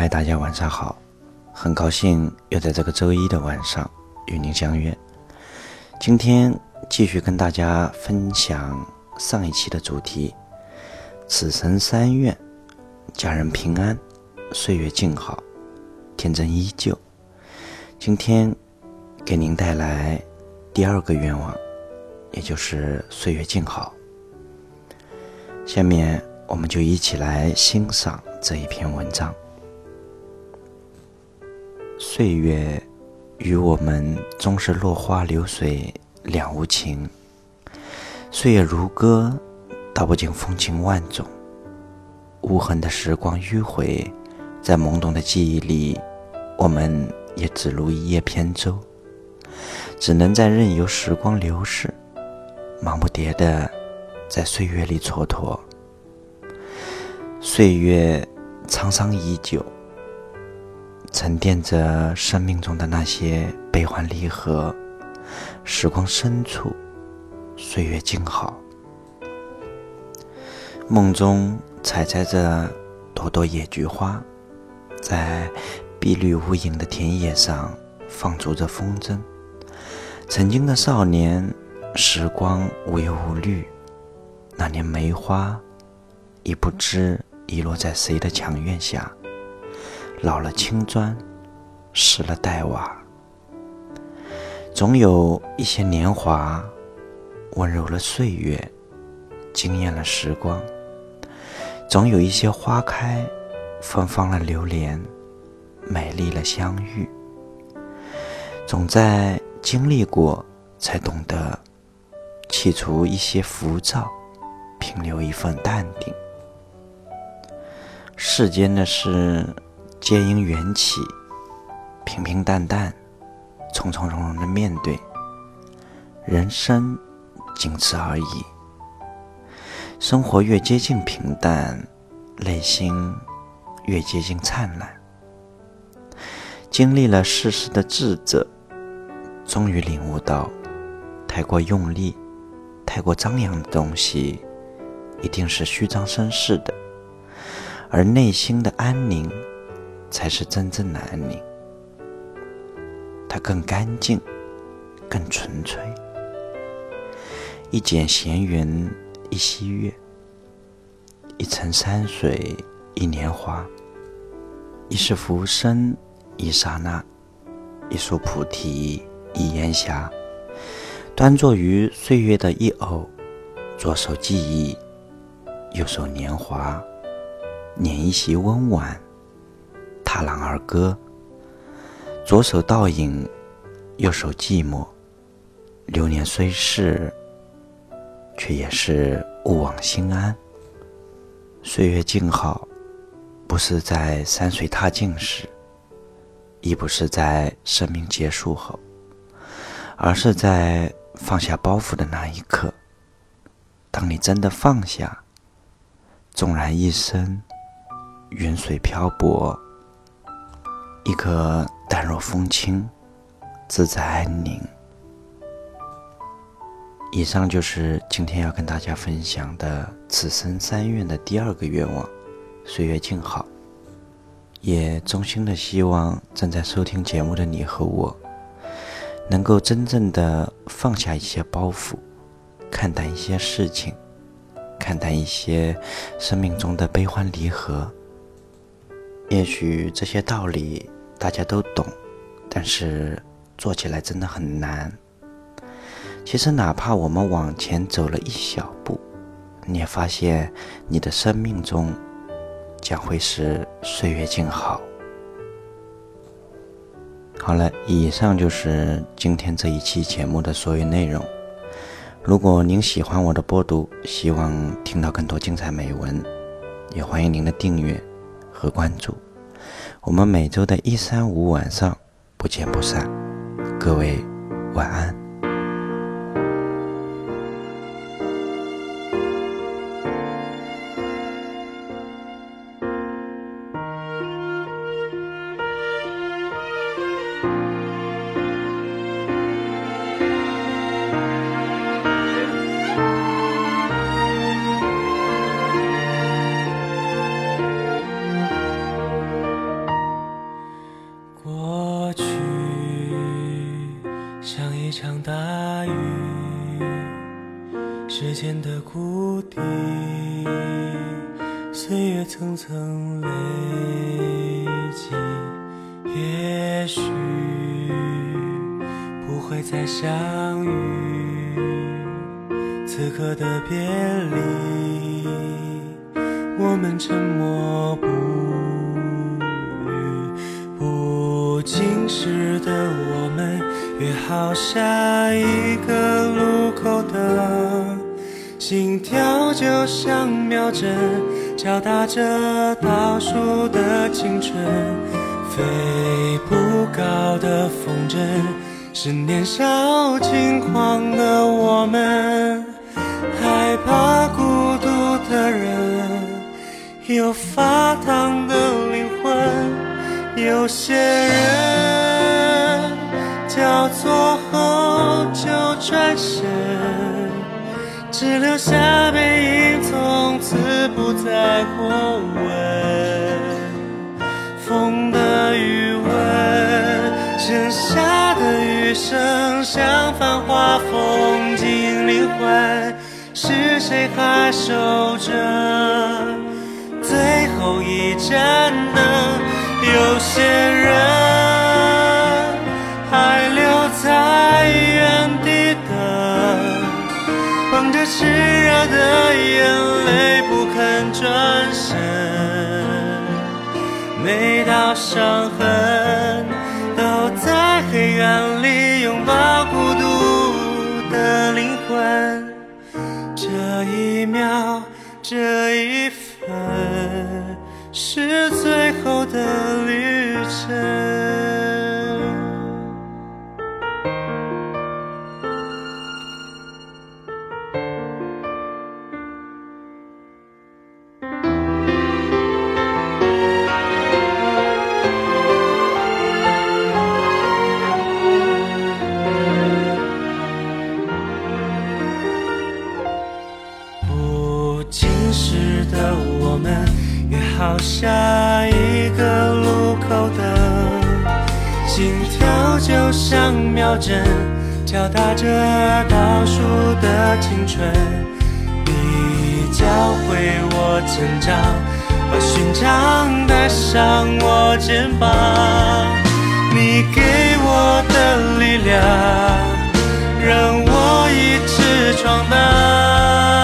嗨，大家晚上好，很高兴又在这个周一的晚上与您相约。今天继续跟大家分享上一期的主题：此生三愿，家人平安，岁月静好，天真依旧。今天给您带来第二个愿望，也就是岁月静好。下面我们就一起来欣赏这一篇文章。岁月与我们终是落花流水两无情。岁月如歌，道不尽风情万种。无痕的时光迂回，在懵懂的记忆里，我们也只如一叶扁舟，只能在任由时光流逝，忙不迭的在岁月里蹉跎。岁月沧桑已久。沉淀着生命中的那些悲欢离合，时光深处，岁月静好。梦中采摘着朵朵野菊花，在碧绿无垠的田野上放逐着风筝。曾经的少年，时光无忧无虑，那年梅花已不知遗落在谁的墙院下。老了青砖，湿了黛瓦，总有一些年华温柔了岁月，惊艳了时光；总有一些花开芬芳了流连，美丽了相遇。总在经历过，才懂得去除一些浮躁，平留一份淡定。世间的事。皆因缘起，平平淡淡，从从容容的面对人生，仅此而已。生活越接近平淡，内心越接近灿烂。经历了世事的智者，终于领悟到，太过用力、太过张扬的东西，一定是虚张声势的，而内心的安宁。才是真正的安宁，它更干净，更纯粹。一剪闲云，一溪月，一城山水，一年华，一世浮生，一刹那，一树菩提，一烟霞。端坐于岁月的一偶，左手记忆，右手年华，捻一席温婉。踏浪而歌，左手倒影，右手寂寞。流年虽逝，却也是勿忘心安。岁月静好，不是在山水踏尽时，亦不是在生命结束后，而是在放下包袱的那一刻。当你真的放下，纵然一生云水漂泊。一颗淡若风轻，自在安宁。以上就是今天要跟大家分享的此生三愿的第二个愿望：岁月静好。也衷心的希望正在收听节目的你和我，能够真正的放下一些包袱，看淡一些事情，看淡一些生命中的悲欢离合。也许这些道理。大家都懂，但是做起来真的很难。其实，哪怕我们往前走了一小步，你也发现你的生命中将会是岁月静好。好了，以上就是今天这一期节目的所有内容。如果您喜欢我的播读，希望听到更多精彩美文，也欢迎您的订阅和关注。我们每周的一、三、五晚上不见不散，各位晚安。间的谷底，岁月层层累积，也许不会再相遇。此刻的别离，我们沉默不语。不经事的我们，约好下一个路口等。心跳就像秒针，敲打着倒数的青春。飞不高的风筝，是年少轻狂的我们。害怕孤独的人，有发烫的灵魂。有些人交错后就转身，只留下背影，从此不再过问。风的余温，剩下的余生，像繁华风景灵魂。是谁还守着最后一盏灯？有些人伤痕都在黑暗里拥抱孤独的灵魂。这一秒，这一分，是最后的旅程。跑下一个路口的心跳就像秒针，敲打着倒数的青春。你教会我成长，把勋章带上。我肩膀，你给我的力量，让我一直闯荡。